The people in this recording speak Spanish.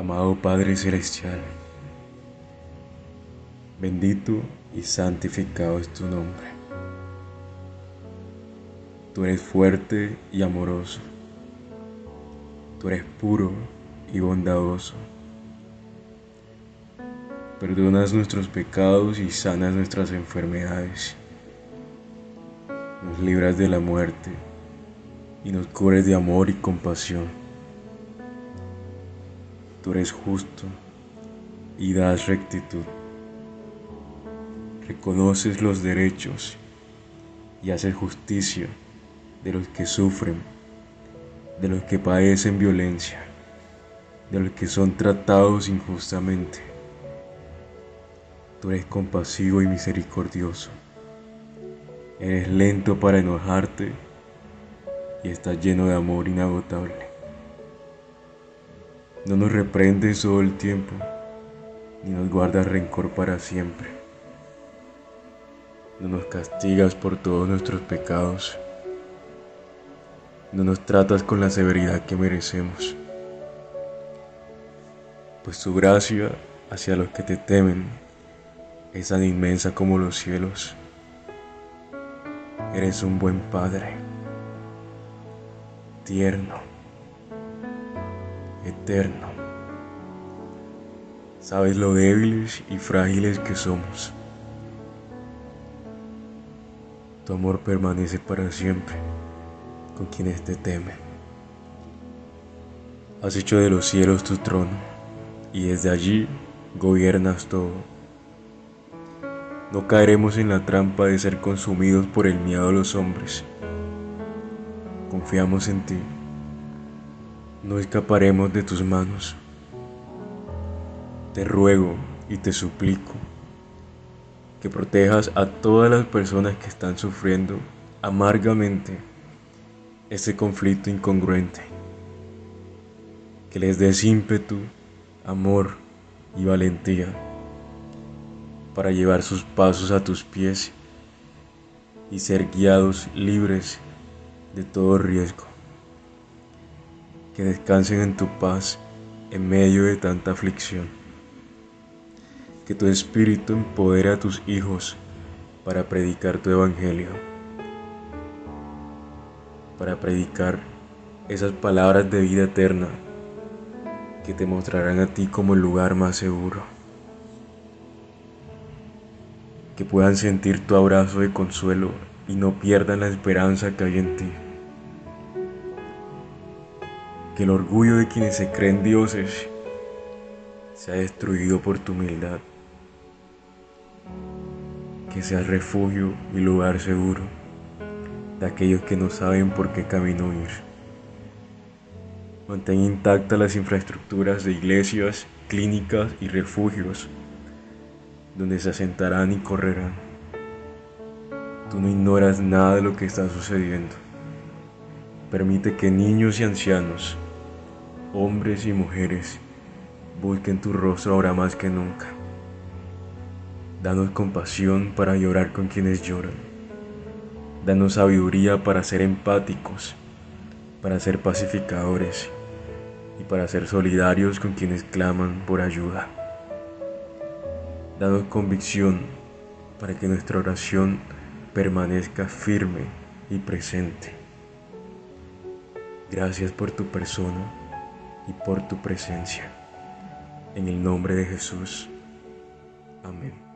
Amado Padre Celestial, bendito y santificado es tu nombre. Tú eres fuerte y amoroso. Tú eres puro y bondadoso. Perdonas nuestros pecados y sanas nuestras enfermedades. Nos libras de la muerte y nos cubres de amor y compasión. Tú eres justo y das rectitud. Reconoces los derechos y haces justicia de los que sufren, de los que padecen violencia, de los que son tratados injustamente. Tú eres compasivo y misericordioso. Eres lento para enojarte y estás lleno de amor inagotable. No nos reprendes todo el tiempo, ni nos guardas rencor para siempre. No nos castigas por todos nuestros pecados. No nos tratas con la severidad que merecemos. Pues tu gracia hacia los que te temen es tan inmensa como los cielos. Eres un buen Padre, tierno eterno. Sabes lo débiles y frágiles que somos. Tu amor permanece para siempre con quienes te temen. Has hecho de los cielos tu trono y desde allí gobiernas todo. No caeremos en la trampa de ser consumidos por el miedo de los hombres. Confiamos en ti no escaparemos de tus manos. Te ruego y te suplico que protejas a todas las personas que están sufriendo amargamente este conflicto incongruente, que les des ímpetu, amor y valentía para llevar sus pasos a tus pies y ser guiados libres de todo riesgo que descansen en tu paz en medio de tanta aflicción. Que tu Espíritu empodere a tus hijos para predicar tu Evangelio, para predicar esas palabras de vida eterna que te mostrarán a ti como el lugar más seguro. Que puedan sentir tu abrazo de consuelo y no pierdan la esperanza que hay en ti que el orgullo de quienes se creen dioses sea destruido por tu humildad, que seas refugio y lugar seguro de aquellos que no saben por qué camino ir. Mantén intactas las infraestructuras de iglesias, clínicas y refugios donde se asentarán y correrán. Tú no ignoras nada de lo que está sucediendo. Permite que niños y ancianos, hombres y mujeres, busquen tu rostro ahora más que nunca. Danos compasión para llorar con quienes lloran. Danos sabiduría para ser empáticos, para ser pacificadores y para ser solidarios con quienes claman por ayuda. Danos convicción para que nuestra oración permanezca firme y presente. Gracias por tu persona y por tu presencia. En el nombre de Jesús. Amén.